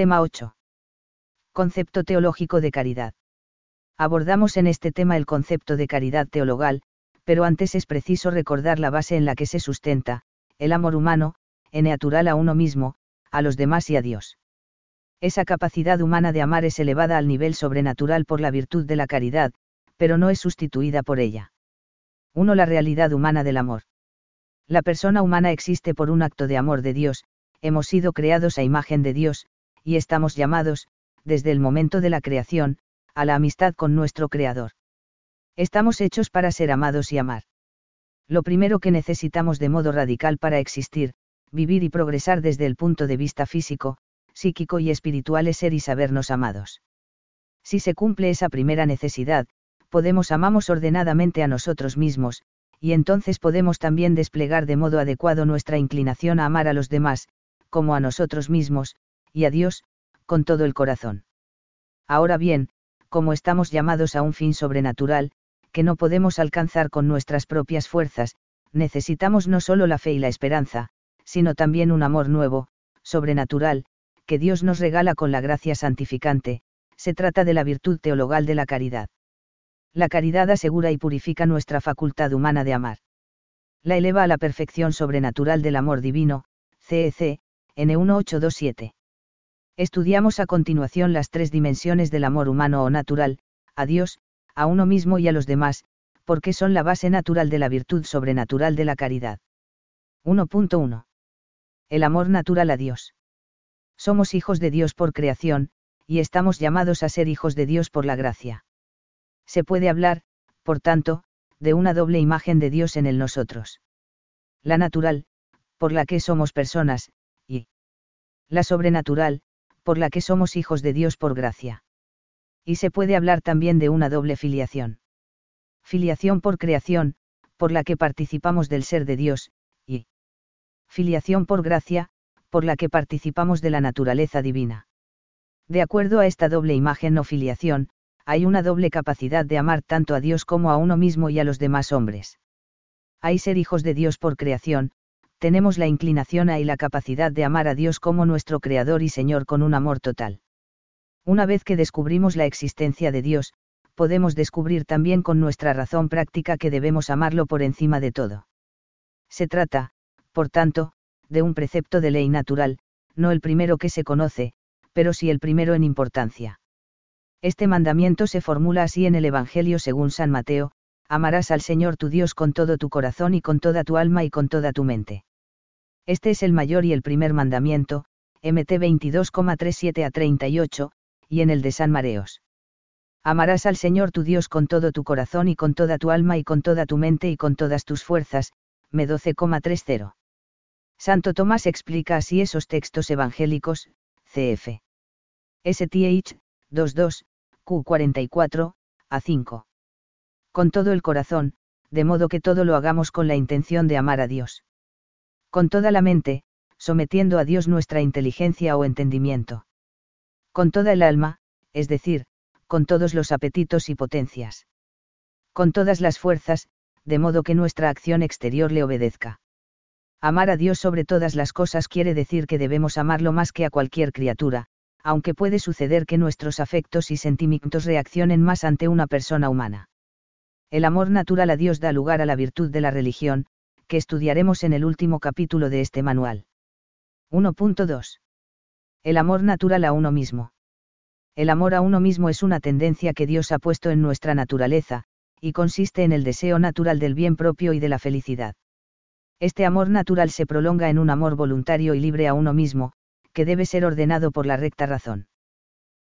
Tema 8. Concepto teológico de caridad. Abordamos en este tema el concepto de caridad teologal, pero antes es preciso recordar la base en la que se sustenta, el amor humano, en natural a uno mismo, a los demás y a Dios. Esa capacidad humana de amar es elevada al nivel sobrenatural por la virtud de la caridad, pero no es sustituida por ella. 1. La realidad humana del amor. La persona humana existe por un acto de amor de Dios, hemos sido creados a imagen de Dios, y estamos llamados, desde el momento de la creación, a la amistad con nuestro Creador. Estamos hechos para ser amados y amar. Lo primero que necesitamos de modo radical para existir, vivir y progresar desde el punto de vista físico, psíquico y espiritual es ser y sabernos amados. Si se cumple esa primera necesidad, podemos amamos ordenadamente a nosotros mismos, y entonces podemos también desplegar de modo adecuado nuestra inclinación a amar a los demás, como a nosotros mismos, y a Dios, con todo el corazón. Ahora bien, como estamos llamados a un fin sobrenatural, que no podemos alcanzar con nuestras propias fuerzas, necesitamos no solo la fe y la esperanza, sino también un amor nuevo, sobrenatural, que Dios nos regala con la gracia santificante, se trata de la virtud teologal de la caridad. La caridad asegura y purifica nuestra facultad humana de amar. La eleva a la perfección sobrenatural del amor divino, CEC, N1827. Estudiamos a continuación las tres dimensiones del amor humano o natural, a Dios, a uno mismo y a los demás, porque son la base natural de la virtud sobrenatural de la caridad. 1.1. El amor natural a Dios somos hijos de Dios por creación, y estamos llamados a ser hijos de Dios por la gracia. Se puede hablar, por tanto, de una doble imagen de Dios en el nosotros. La natural, por la que somos personas, y la sobrenatural, por la que somos hijos de Dios por gracia. Y se puede hablar también de una doble filiación. Filiación por creación, por la que participamos del ser de Dios, y filiación por gracia, por la que participamos de la naturaleza divina. De acuerdo a esta doble imagen o filiación, hay una doble capacidad de amar tanto a Dios como a uno mismo y a los demás hombres. Hay ser hijos de Dios por creación, tenemos la inclinación a y la capacidad de amar a Dios como nuestro Creador y Señor con un amor total. Una vez que descubrimos la existencia de Dios, podemos descubrir también con nuestra razón práctica que debemos amarlo por encima de todo. Se trata, por tanto, de un precepto de ley natural, no el primero que se conoce, pero sí el primero en importancia. Este mandamiento se formula así en el Evangelio según San Mateo, amarás al Señor tu Dios con todo tu corazón y con toda tu alma y con toda tu mente. Este es el mayor y el primer mandamiento, MT 22,37 a 38, y en el de San Mareos. Amarás al Señor tu Dios con todo tu corazón y con toda tu alma y con toda tu mente y con todas tus fuerzas, M 12,30. Santo Tomás explica así esos textos evangélicos, cf. STH, 22, Q44, A5. Con todo el corazón, de modo que todo lo hagamos con la intención de amar a Dios. Con toda la mente, sometiendo a Dios nuestra inteligencia o entendimiento. Con toda el alma, es decir, con todos los apetitos y potencias. Con todas las fuerzas, de modo que nuestra acción exterior le obedezca. Amar a Dios sobre todas las cosas quiere decir que debemos amarlo más que a cualquier criatura, aunque puede suceder que nuestros afectos y sentimientos reaccionen más ante una persona humana. El amor natural a Dios da lugar a la virtud de la religión, que estudiaremos en el último capítulo de este manual. 1.2. El amor natural a uno mismo. El amor a uno mismo es una tendencia que Dios ha puesto en nuestra naturaleza, y consiste en el deseo natural del bien propio y de la felicidad. Este amor natural se prolonga en un amor voluntario y libre a uno mismo, que debe ser ordenado por la recta razón.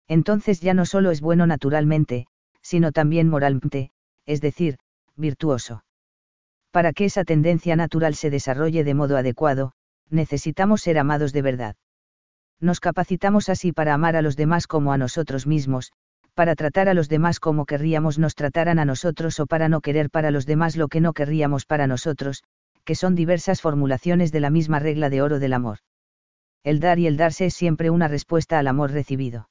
Entonces ya no solo es bueno naturalmente, sino también moralmente, es decir, virtuoso. Para que esa tendencia natural se desarrolle de modo adecuado, necesitamos ser amados de verdad. Nos capacitamos así para amar a los demás como a nosotros mismos, para tratar a los demás como querríamos nos trataran a nosotros o para no querer para los demás lo que no querríamos para nosotros, que son diversas formulaciones de la misma regla de oro del amor. El dar y el darse es siempre una respuesta al amor recibido.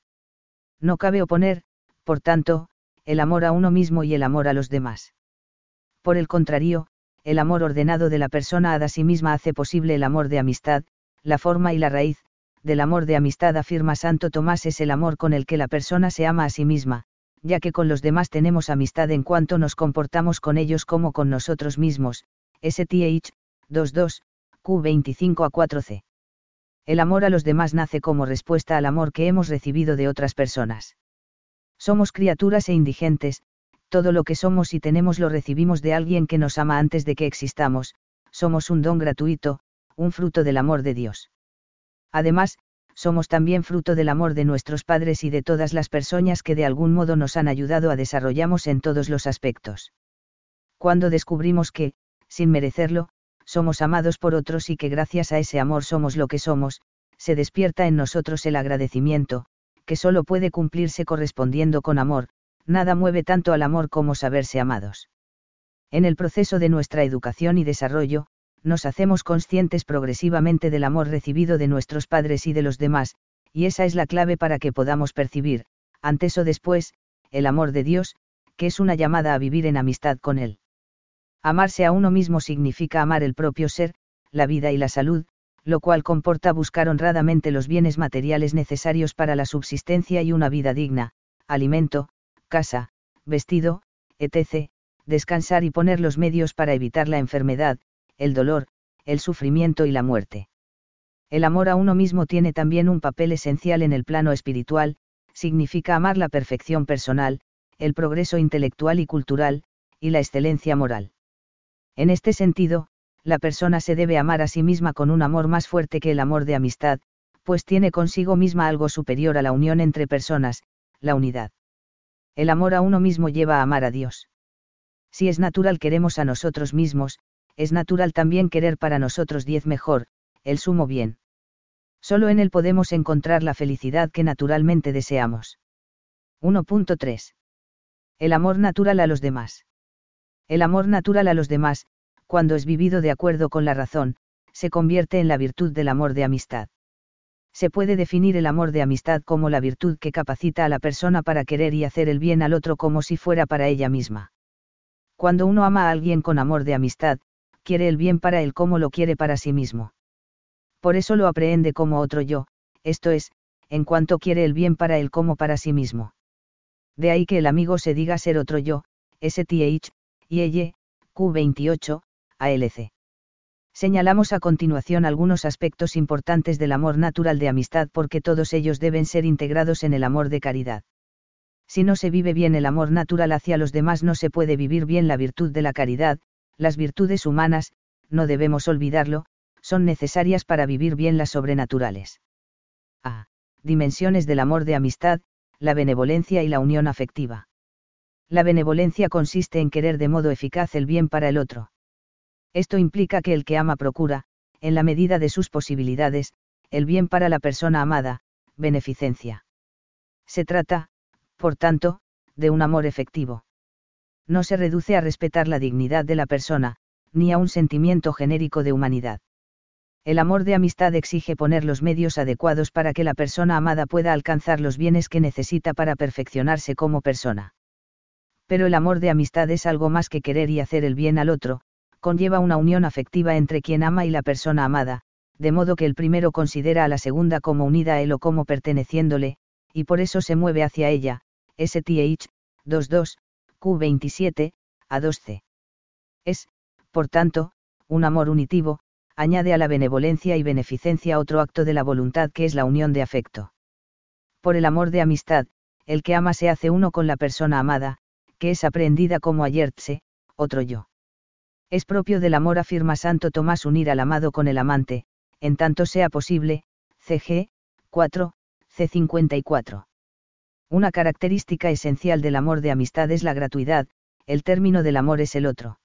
No cabe oponer, por tanto, el amor a uno mismo y el amor a los demás. Por el contrario, el amor ordenado de la persona a sí misma hace posible el amor de amistad, la forma y la raíz, del amor de amistad afirma Santo Tomás es el amor con el que la persona se ama a sí misma, ya que con los demás tenemos amistad en cuanto nos comportamos con ellos como con nosotros mismos, STH, 22, Q25 a 4c. El amor a los demás nace como respuesta al amor que hemos recibido de otras personas. Somos criaturas e indigentes, todo lo que somos y tenemos lo recibimos de alguien que nos ama antes de que existamos, somos un don gratuito, un fruto del amor de Dios. Además, somos también fruto del amor de nuestros padres y de todas las personas que de algún modo nos han ayudado a desarrollamos en todos los aspectos. Cuando descubrimos que, sin merecerlo, somos amados por otros y que gracias a ese amor somos lo que somos, se despierta en nosotros el agradecimiento, que solo puede cumplirse correspondiendo con amor, nada mueve tanto al amor como saberse amados. En el proceso de nuestra educación y desarrollo, nos hacemos conscientes progresivamente del amor recibido de nuestros padres y de los demás, y esa es la clave para que podamos percibir, antes o después, el amor de Dios, que es una llamada a vivir en amistad con Él. Amarse a uno mismo significa amar el propio ser, la vida y la salud, lo cual comporta buscar honradamente los bienes materiales necesarios para la subsistencia y una vida digna, alimento, casa, vestido, etc., descansar y poner los medios para evitar la enfermedad, el dolor, el sufrimiento y la muerte. El amor a uno mismo tiene también un papel esencial en el plano espiritual, significa amar la perfección personal, el progreso intelectual y cultural, y la excelencia moral. En este sentido, la persona se debe amar a sí misma con un amor más fuerte que el amor de amistad, pues tiene consigo misma algo superior a la unión entre personas, la unidad. El amor a uno mismo lleva a amar a Dios. Si es natural queremos a nosotros mismos, es natural también querer para nosotros diez mejor, el sumo bien. Solo en él podemos encontrar la felicidad que naturalmente deseamos. 1.3. El amor natural a los demás. El amor natural a los demás, cuando es vivido de acuerdo con la razón, se convierte en la virtud del amor de amistad. Se puede definir el amor de amistad como la virtud que capacita a la persona para querer y hacer el bien al otro como si fuera para ella misma. Cuando uno ama a alguien con amor de amistad, quiere el bien para él como lo quiere para sí mismo. Por eso lo aprehende como otro yo, esto es, en cuanto quiere el bien para él como para sí mismo. De ahí que el amigo se diga ser otro yo, STH, y Q28, ALC. Señalamos a continuación algunos aspectos importantes del amor natural de amistad porque todos ellos deben ser integrados en el amor de caridad. Si no se vive bien el amor natural hacia los demás no se puede vivir bien la virtud de la caridad, las virtudes humanas, no debemos olvidarlo, son necesarias para vivir bien las sobrenaturales. A. Dimensiones del amor de amistad, la benevolencia y la unión afectiva. La benevolencia consiste en querer de modo eficaz el bien para el otro. Esto implica que el que ama procura, en la medida de sus posibilidades, el bien para la persona amada, beneficencia. Se trata, por tanto, de un amor efectivo. No se reduce a respetar la dignidad de la persona, ni a un sentimiento genérico de humanidad. El amor de amistad exige poner los medios adecuados para que la persona amada pueda alcanzar los bienes que necesita para perfeccionarse como persona pero el amor de amistad es algo más que querer y hacer el bien al otro, conlleva una unión afectiva entre quien ama y la persona amada, de modo que el primero considera a la segunda como unida a él o como perteneciéndole, y por eso se mueve hacia ella, STH, 22, Q27, a 2C. Es, por tanto, un amor unitivo, añade a la benevolencia y beneficencia otro acto de la voluntad que es la unión de afecto. Por el amor de amistad, el que ama se hace uno con la persona amada, que es aprendida como ayertse, otro yo. Es propio del amor, afirma Santo Tomás, unir al amado con el amante, en tanto sea posible, CG, 4, C54. Una característica esencial del amor de amistad es la gratuidad, el término del amor es el otro.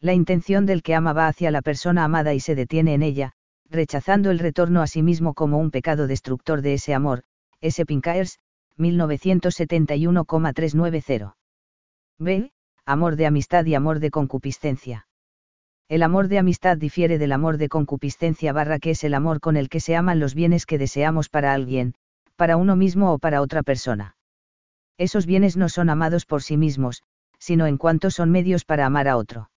La intención del que ama va hacia la persona amada y se detiene en ella, rechazando el retorno a sí mismo como un pecado destructor de ese amor, S. Pincaers, 1971,390. B. Amor de amistad y amor de concupiscencia. El amor de amistad difiere del amor de concupiscencia barra que es el amor con el que se aman los bienes que deseamos para alguien, para uno mismo o para otra persona. Esos bienes no son amados por sí mismos, sino en cuanto son medios para amar a otro.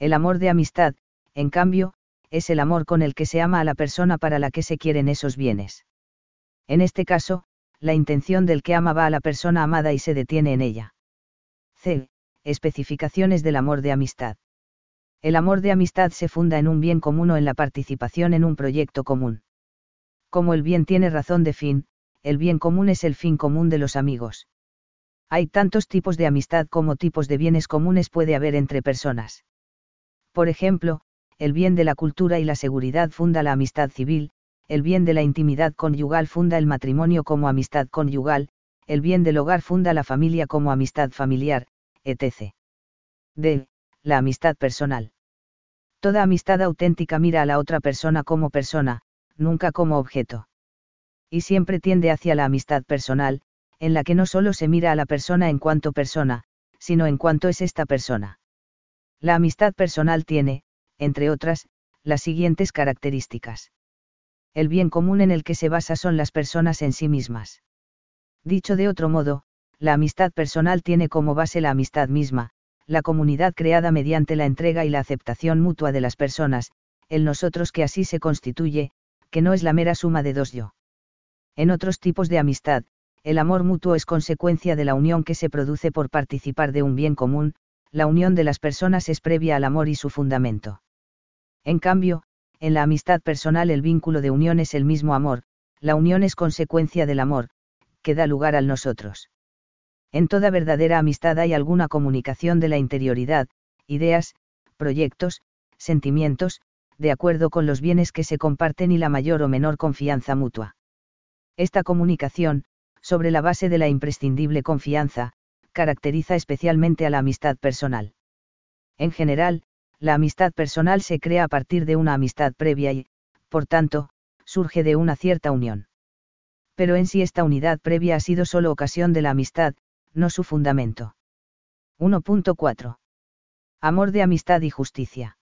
El amor de amistad, en cambio, es el amor con el que se ama a la persona para la que se quieren esos bienes. En este caso, la intención del que ama va a la persona amada y se detiene en ella. C. Especificaciones del amor de amistad. El amor de amistad se funda en un bien común o en la participación en un proyecto común. Como el bien tiene razón de fin, el bien común es el fin común de los amigos. Hay tantos tipos de amistad como tipos de bienes comunes puede haber entre personas. Por ejemplo, el bien de la cultura y la seguridad funda la amistad civil, el bien de la intimidad conyugal funda el matrimonio como amistad conyugal, el bien del hogar funda la familia como amistad familiar, etc. D. La amistad personal. Toda amistad auténtica mira a la otra persona como persona, nunca como objeto. Y siempre tiende hacia la amistad personal, en la que no solo se mira a la persona en cuanto persona, sino en cuanto es esta persona. La amistad personal tiene, entre otras, las siguientes características. El bien común en el que se basa son las personas en sí mismas. Dicho de otro modo, la amistad personal tiene como base la amistad misma, la comunidad creada mediante la entrega y la aceptación mutua de las personas, el nosotros que así se constituye, que no es la mera suma de dos yo. En otros tipos de amistad, el amor mutuo es consecuencia de la unión que se produce por participar de un bien común, la unión de las personas es previa al amor y su fundamento. En cambio, en la amistad personal el vínculo de unión es el mismo amor, la unión es consecuencia del amor, que da lugar al nosotros. En toda verdadera amistad hay alguna comunicación de la interioridad, ideas, proyectos, sentimientos, de acuerdo con los bienes que se comparten y la mayor o menor confianza mutua. Esta comunicación, sobre la base de la imprescindible confianza, caracteriza especialmente a la amistad personal. En general, la amistad personal se crea a partir de una amistad previa y, por tanto, surge de una cierta unión. Pero en sí esta unidad previa ha sido solo ocasión de la amistad, no su fundamento. 1.4. Amor de amistad y justicia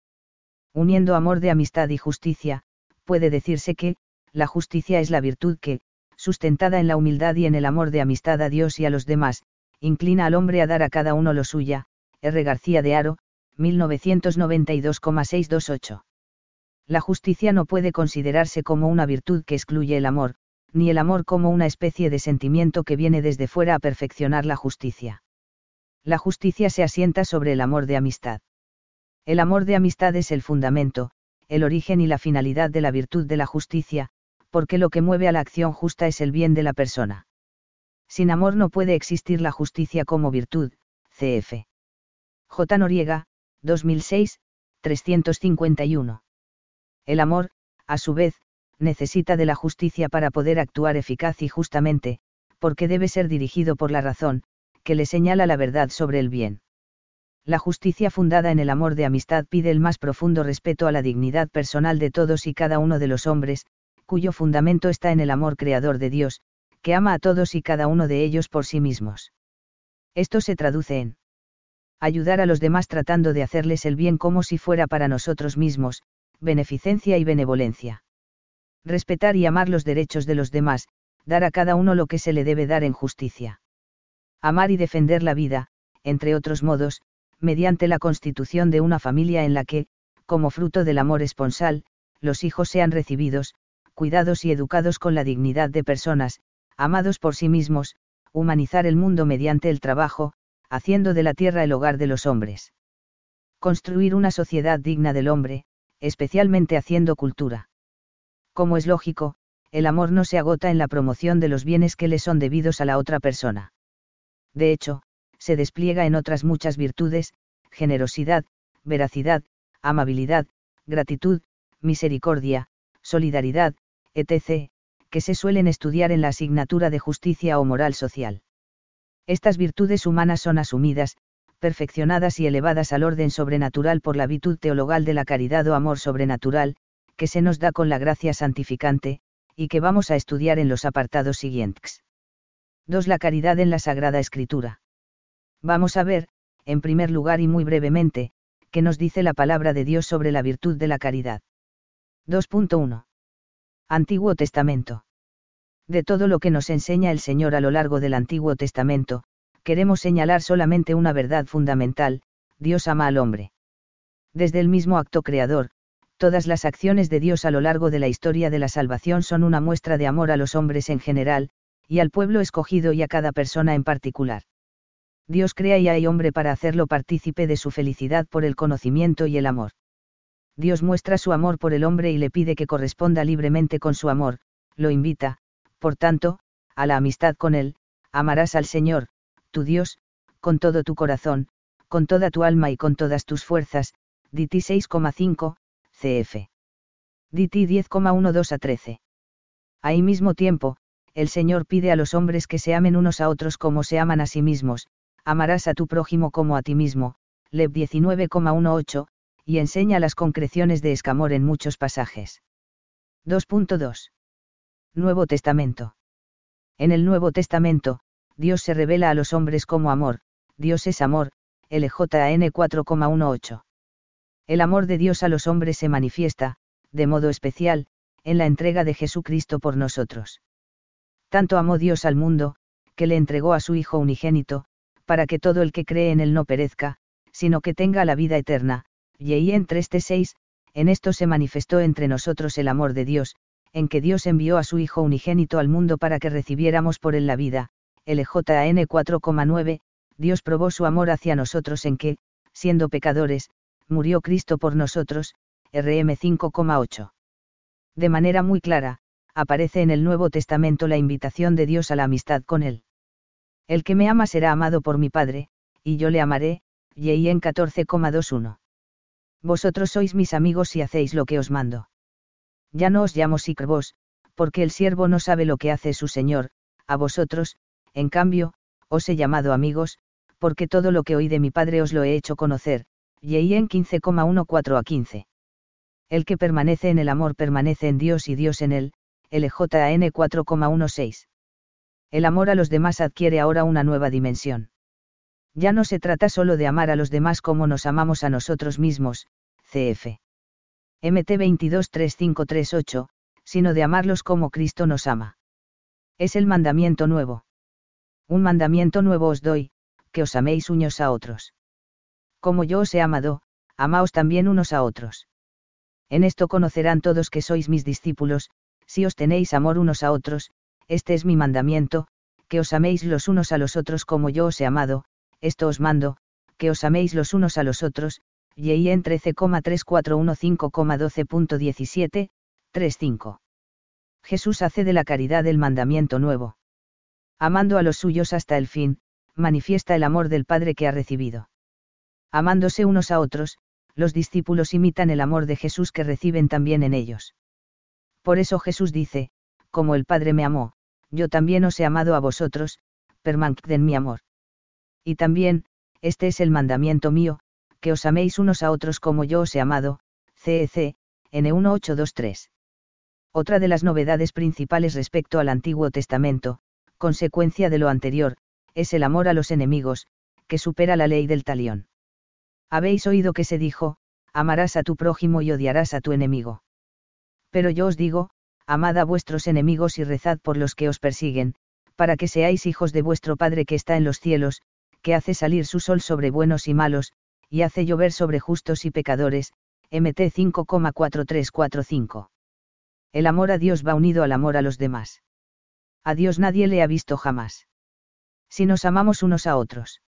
uniendo amor de amistad y justicia, puede decirse que, la justicia es la virtud que, sustentada en la humildad y en el amor de amistad a Dios y a los demás, inclina al hombre a dar a cada uno lo suya, R. García de Aro, 1992,628. La justicia no puede considerarse como una virtud que excluye el amor, ni el amor como una especie de sentimiento que viene desde fuera a perfeccionar la justicia. La justicia se asienta sobre el amor de amistad. El amor de amistad es el fundamento, el origen y la finalidad de la virtud de la justicia, porque lo que mueve a la acción justa es el bien de la persona. Sin amor no puede existir la justicia como virtud, cf. J. Noriega, 2006, 351. El amor, a su vez, necesita de la justicia para poder actuar eficaz y justamente, porque debe ser dirigido por la razón, que le señala la verdad sobre el bien la justicia fundada en el amor de amistad pide el más profundo respeto a la dignidad personal de todos y cada uno de los hombres, cuyo fundamento está en el amor creador de Dios, que ama a todos y cada uno de ellos por sí mismos. Esto se traduce en ayudar a los demás tratando de hacerles el bien como si fuera para nosotros mismos, beneficencia y benevolencia. Respetar y amar los derechos de los demás, dar a cada uno lo que se le debe dar en justicia. Amar y defender la vida, entre otros modos, mediante la constitución de una familia en la que, como fruto del amor esponsal, los hijos sean recibidos, cuidados y educados con la dignidad de personas, amados por sí mismos, humanizar el mundo mediante el trabajo, haciendo de la tierra el hogar de los hombres. Construir una sociedad digna del hombre, especialmente haciendo cultura. Como es lógico, el amor no se agota en la promoción de los bienes que le son debidos a la otra persona. De hecho, se despliega en otras muchas virtudes, generosidad, veracidad, amabilidad, gratitud, misericordia, solidaridad, etc., que se suelen estudiar en la asignatura de justicia o moral social. Estas virtudes humanas son asumidas, perfeccionadas y elevadas al orden sobrenatural por la virtud teologal de la caridad o amor sobrenatural, que se nos da con la gracia santificante, y que vamos a estudiar en los apartados siguientes. 2. La caridad en la Sagrada Escritura. Vamos a ver, en primer lugar y muy brevemente, qué nos dice la palabra de Dios sobre la virtud de la caridad. 2.1. Antiguo Testamento. De todo lo que nos enseña el Señor a lo largo del Antiguo Testamento, queremos señalar solamente una verdad fundamental, Dios ama al hombre. Desde el mismo acto creador, Todas las acciones de Dios a lo largo de la historia de la salvación son una muestra de amor a los hombres en general, y al pueblo escogido y a cada persona en particular. Dios crea y hay hombre para hacerlo partícipe de su felicidad por el conocimiento y el amor. Dios muestra su amor por el hombre y le pide que corresponda libremente con su amor, lo invita, por tanto, a la amistad con él, amarás al Señor, tu Dios, con todo tu corazón, con toda tu alma y con todas tus fuerzas, DT 6,5, cf. DT 10,12 a 13. Ahí mismo tiempo, el Señor pide a los hombres que se amen unos a otros como se aman a sí mismos, amarás a tu prójimo como a ti mismo, Lev 19,18, y enseña las concreciones de Escamor en muchos pasajes. 2.2. Nuevo Testamento. En el Nuevo Testamento, Dios se revela a los hombres como amor, Dios es amor, LJN 4,18. El amor de Dios a los hombres se manifiesta, de modo especial, en la entrega de Jesucristo por nosotros. Tanto amó Dios al mundo, que le entregó a su Hijo unigénito, para que todo el que cree en él no perezca, sino que tenga la vida eterna. Y en 3.6, en esto se manifestó entre nosotros el amor de Dios, en que Dios envió a su Hijo unigénito al mundo para que recibiéramos por él la vida. LJN 4,9, Dios probó su amor hacia nosotros en que, siendo pecadores, murió Cristo por nosotros, RM 5,8. De manera muy clara, aparece en el Nuevo Testamento la invitación de Dios a la amistad con Él. El que me ama será amado por mi Padre, y yo le amaré, en 14,21. Vosotros sois mis amigos si hacéis lo que os mando. Ya no os llamo siervos, porque el siervo no sabe lo que hace su Señor, a vosotros, en cambio, os he llamado amigos, porque todo lo que oí de mi Padre os lo he hecho conocer, en 15,14 a 15. El que permanece en el amor permanece en Dios y Dios en él, LJN 4,16. El amor a los demás adquiere ahora una nueva dimensión. Ya no se trata solo de amar a los demás como nos amamos a nosotros mismos, cf. MT 223538, sino de amarlos como Cristo nos ama. Es el mandamiento nuevo. Un mandamiento nuevo os doy, que os améis unos a otros. Como yo os he amado, amaos también unos a otros. En esto conocerán todos que sois mis discípulos, si os tenéis amor unos a otros, este es mi mandamiento, que os améis los unos a los otros como yo os he amado, esto os mando, que os améis los unos a los otros, y en 13,3415,12.17, 3.5. Jesús hace de la caridad el mandamiento nuevo. Amando a los suyos hasta el fin, manifiesta el amor del Padre que ha recibido. Amándose unos a otros, los discípulos imitan el amor de Jesús que reciben también en ellos. Por eso Jesús dice, como el Padre me amó, yo también os he amado a vosotros, permaneced en mi amor. Y también, este es el mandamiento mío, que os améis unos a otros como yo os he amado, CEC, N1823. Otra de las novedades principales respecto al Antiguo Testamento, consecuencia de lo anterior, es el amor a los enemigos, que supera la ley del talión. Habéis oído que se dijo, amarás a tu prójimo y odiarás a tu enemigo. Pero yo os digo, amad a vuestros enemigos y rezad por los que os persiguen, para que seáis hijos de vuestro Padre que está en los cielos, que hace salir su sol sobre buenos y malos, y hace llover sobre justos y pecadores, MT 5,4345. El amor a Dios va unido al amor a los demás. A Dios nadie le ha visto jamás. Si nos amamos unos a otros.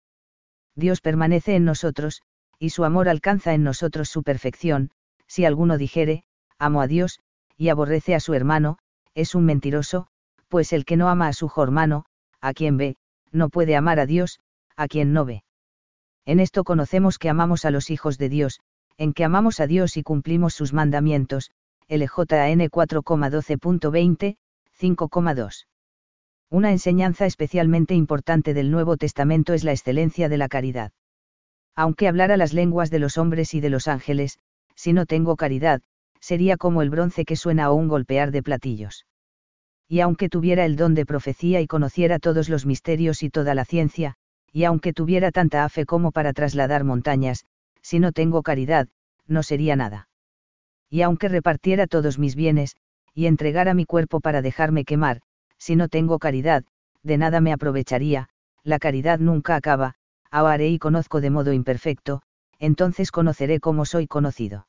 Dios permanece en nosotros, y su amor alcanza en nosotros su perfección, si alguno dijere, amo a Dios, y aborrece a su hermano, es un mentiroso, pues el que no ama a su hermano, a quien ve, no puede amar a Dios, a quien no ve. En esto conocemos que amamos a los hijos de Dios, en que amamos a Dios y cumplimos sus mandamientos, LJN 4,12.20, 5,2. Una enseñanza especialmente importante del Nuevo Testamento es la excelencia de la caridad. Aunque hablara las lenguas de los hombres y de los ángeles, si no tengo caridad, sería como el bronce que suena o un golpear de platillos. Y aunque tuviera el don de profecía y conociera todos los misterios y toda la ciencia, y aunque tuviera tanta fe como para trasladar montañas, si no tengo caridad, no sería nada. Y aunque repartiera todos mis bienes, y entregara mi cuerpo para dejarme quemar, si no tengo caridad, de nada me aprovecharía, la caridad nunca acaba, ahora y conozco de modo imperfecto, entonces conoceré cómo soy conocido.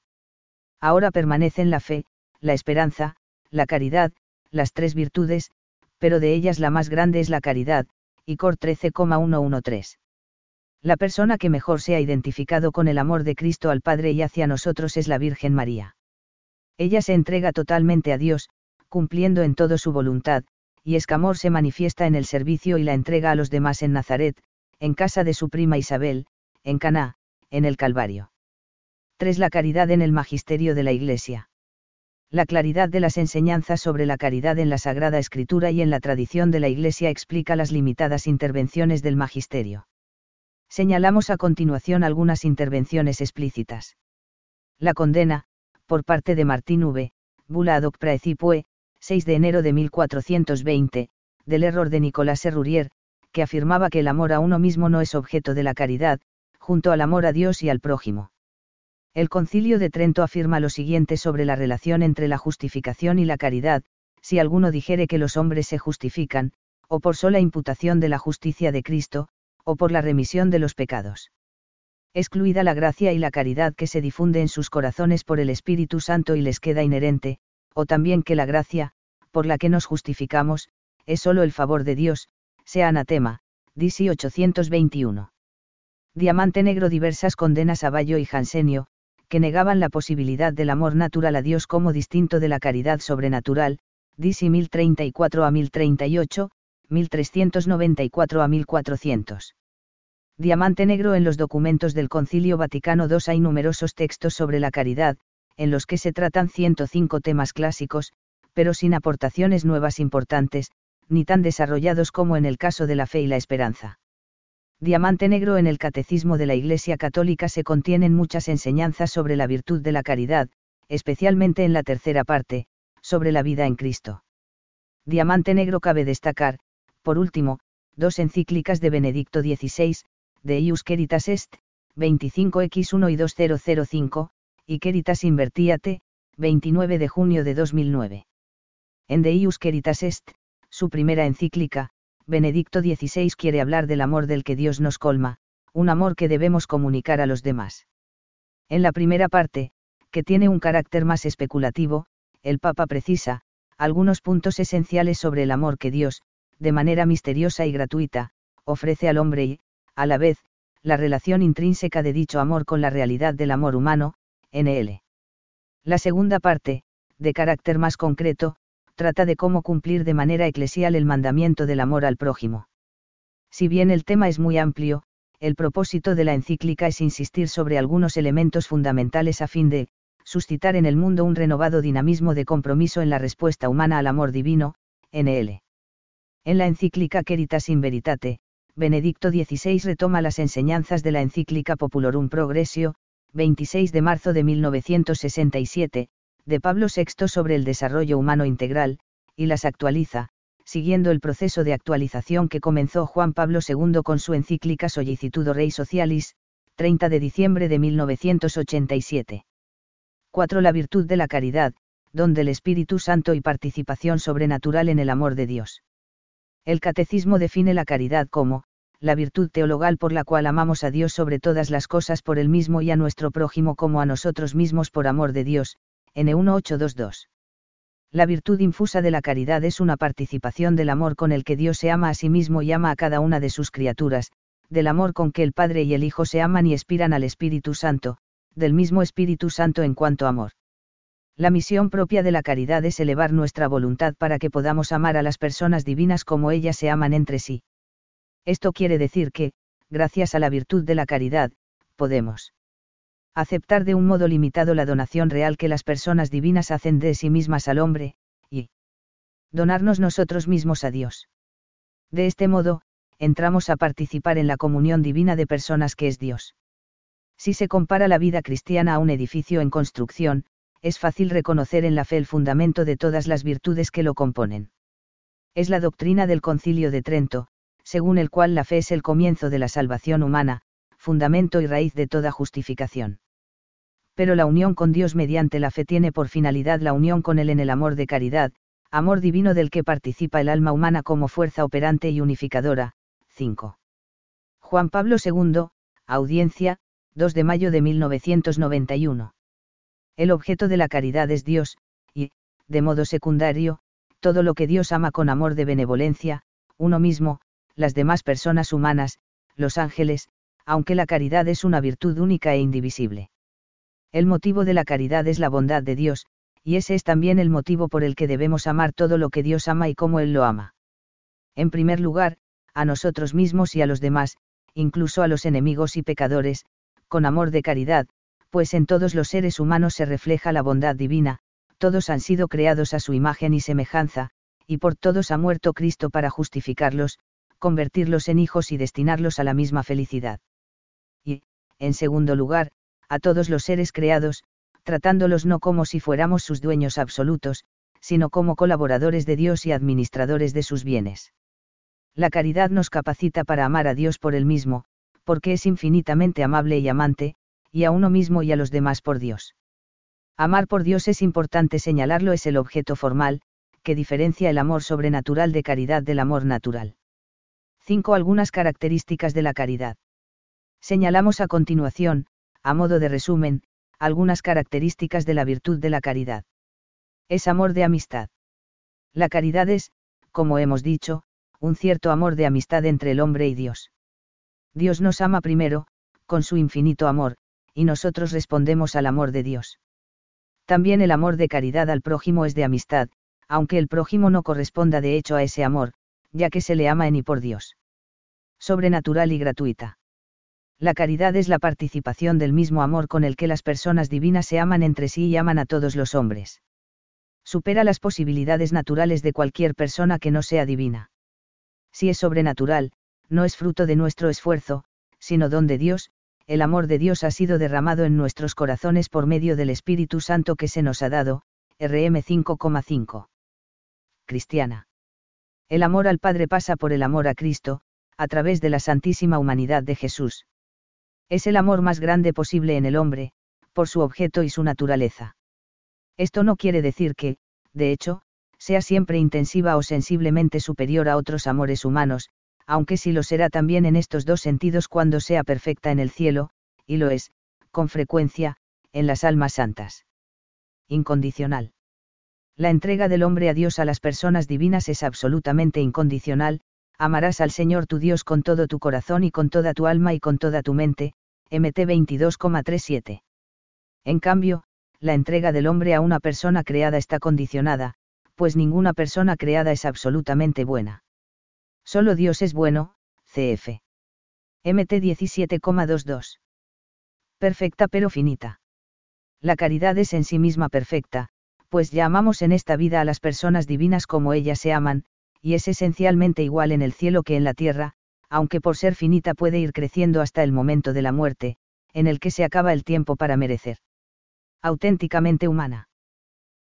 Ahora permanecen la fe, la esperanza, la caridad, las tres virtudes, pero de ellas la más grande es la caridad, y Cor 13,113. La persona que mejor se ha identificado con el amor de Cristo al Padre y hacia nosotros es la Virgen María. Ella se entrega totalmente a Dios, cumpliendo en todo su voluntad, y Escamor se manifiesta en el servicio y la entrega a los demás en Nazaret, en casa de su prima Isabel, en Caná, en el Calvario. 3. La caridad en el magisterio de la Iglesia. La claridad de las enseñanzas sobre la caridad en la Sagrada Escritura y en la tradición de la Iglesia explica las limitadas intervenciones del magisterio. Señalamos a continuación algunas intervenciones explícitas. La condena, por parte de Martín V. Bula ad praecipue, 6 de enero de 1420, del error de Nicolás Serrurier, que afirmaba que el amor a uno mismo no es objeto de la caridad, junto al amor a Dios y al prójimo. El concilio de Trento afirma lo siguiente sobre la relación entre la justificación y la caridad, si alguno dijere que los hombres se justifican, o por sola imputación de la justicia de Cristo, o por la remisión de los pecados. Excluida la gracia y la caridad que se difunde en sus corazones por el Espíritu Santo y les queda inherente, o también que la gracia, por la que nos justificamos, es solo el favor de Dios, sea anatema, DC 821. Diamante Negro diversas condenas a Bayo y Jansenio, que negaban la posibilidad del amor natural a Dios como distinto de la caridad sobrenatural, DC 1034 a 1038, 1394 a 1400. Diamante Negro en los documentos del Concilio Vaticano II hay numerosos textos sobre la caridad, en los que se tratan 105 temas clásicos, pero sin aportaciones nuevas importantes, ni tan desarrollados como en el caso de la fe y la esperanza. Diamante Negro en el Catecismo de la Iglesia Católica se contienen muchas enseñanzas sobre la virtud de la caridad, especialmente en la tercera parte, sobre la vida en Cristo. Diamante Negro cabe destacar, por último, dos encíclicas de Benedicto XVI, de Ius Est, 25x1 y 2005, y Caritas Invertiate, 29 de junio de 2009. En De Ius Est, su primera encíclica, Benedicto XVI quiere hablar del amor del que Dios nos colma, un amor que debemos comunicar a los demás. En la primera parte, que tiene un carácter más especulativo, el Papa precisa, algunos puntos esenciales sobre el amor que Dios, de manera misteriosa y gratuita, ofrece al hombre y, a la vez, la relación intrínseca de dicho amor con la realidad del amor humano, NL. La segunda parte, de carácter más concreto, trata de cómo cumplir de manera eclesial el mandamiento del amor al prójimo. Si bien el tema es muy amplio, el propósito de la encíclica es insistir sobre algunos elementos fundamentales a fin de, suscitar en el mundo un renovado dinamismo de compromiso en la respuesta humana al amor divino, NL. En la encíclica Queritas in Veritate, Benedicto XVI retoma las enseñanzas de la encíclica Populorum Progressio, 26 de marzo de 1967, de Pablo VI sobre el desarrollo humano integral, y las actualiza, siguiendo el proceso de actualización que comenzó Juan Pablo II con su encíclica Sollicitudo Rei Socialis, 30 de diciembre de 1987. 4. La virtud de la caridad, donde el Espíritu Santo y participación sobrenatural en el amor de Dios. El catecismo define la caridad como, la virtud teologal por la cual amamos a Dios sobre todas las cosas por él mismo y a nuestro prójimo como a nosotros mismos por amor de Dios, N1822. La virtud infusa de la caridad es una participación del amor con el que Dios se ama a sí mismo y ama a cada una de sus criaturas, del amor con que el Padre y el Hijo se aman y aspiran al Espíritu Santo, del mismo Espíritu Santo en cuanto amor. La misión propia de la caridad es elevar nuestra voluntad para que podamos amar a las personas divinas como ellas se aman entre sí. Esto quiere decir que, gracias a la virtud de la caridad, podemos aceptar de un modo limitado la donación real que las personas divinas hacen de sí mismas al hombre, y donarnos nosotros mismos a Dios. De este modo, entramos a participar en la comunión divina de personas que es Dios. Si se compara la vida cristiana a un edificio en construcción, es fácil reconocer en la fe el fundamento de todas las virtudes que lo componen. Es la doctrina del Concilio de Trento, según el cual la fe es el comienzo de la salvación humana, fundamento y raíz de toda justificación pero la unión con Dios mediante la fe tiene por finalidad la unión con Él en el amor de caridad, amor divino del que participa el alma humana como fuerza operante y unificadora. 5. Juan Pablo II, Audiencia, 2 de mayo de 1991. El objeto de la caridad es Dios, y, de modo secundario, todo lo que Dios ama con amor de benevolencia, uno mismo, las demás personas humanas, los ángeles, aunque la caridad es una virtud única e indivisible. El motivo de la caridad es la bondad de Dios, y ese es también el motivo por el que debemos amar todo lo que Dios ama y cómo Él lo ama. En primer lugar, a nosotros mismos y a los demás, incluso a los enemigos y pecadores, con amor de caridad, pues en todos los seres humanos se refleja la bondad divina, todos han sido creados a su imagen y semejanza, y por todos ha muerto Cristo para justificarlos, convertirlos en hijos y destinarlos a la misma felicidad. Y, en segundo lugar, a todos los seres creados, tratándolos no como si fuéramos sus dueños absolutos, sino como colaboradores de Dios y administradores de sus bienes. La caridad nos capacita para amar a Dios por él mismo, porque es infinitamente amable y amante, y a uno mismo y a los demás por Dios. Amar por Dios es importante señalarlo, es el objeto formal, que diferencia el amor sobrenatural de caridad del amor natural. 5. Algunas características de la caridad. Señalamos a continuación, a modo de resumen, algunas características de la virtud de la caridad. Es amor de amistad. La caridad es, como hemos dicho, un cierto amor de amistad entre el hombre y Dios. Dios nos ama primero, con su infinito amor, y nosotros respondemos al amor de Dios. También el amor de caridad al prójimo es de amistad, aunque el prójimo no corresponda de hecho a ese amor, ya que se le ama en y por Dios. Sobrenatural y gratuita. La caridad es la participación del mismo amor con el que las personas divinas se aman entre sí y aman a todos los hombres. Supera las posibilidades naturales de cualquier persona que no sea divina. Si es sobrenatural, no es fruto de nuestro esfuerzo, sino don de Dios, el amor de Dios ha sido derramado en nuestros corazones por medio del Espíritu Santo que se nos ha dado, RM 5,5. Cristiana. El amor al Padre pasa por el amor a Cristo, a través de la santísima humanidad de Jesús. Es el amor más grande posible en el hombre, por su objeto y su naturaleza. Esto no quiere decir que, de hecho, sea siempre intensiva o sensiblemente superior a otros amores humanos, aunque sí lo será también en estos dos sentidos cuando sea perfecta en el cielo, y lo es, con frecuencia, en las almas santas. Incondicional. La entrega del hombre a Dios a las personas divinas es absolutamente incondicional, amarás al Señor tu Dios con todo tu corazón y con toda tu alma y con toda tu mente, MT 22,37. En cambio, la entrega del hombre a una persona creada está condicionada, pues ninguna persona creada es absolutamente buena. Solo Dios es bueno, CF. MT 17,22. Perfecta pero finita. La caridad es en sí misma perfecta, pues ya amamos en esta vida a las personas divinas como ellas se aman, y es esencialmente igual en el cielo que en la tierra, aunque por ser finita puede ir creciendo hasta el momento de la muerte, en el que se acaba el tiempo para merecer. Auténticamente humana.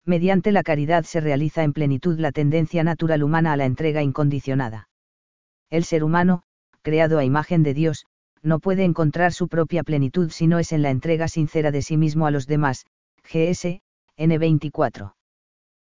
Mediante la caridad se realiza en plenitud la tendencia natural humana a la entrega incondicionada. El ser humano, creado a imagen de Dios, no puede encontrar su propia plenitud si no es en la entrega sincera de sí mismo a los demás. GS, N24.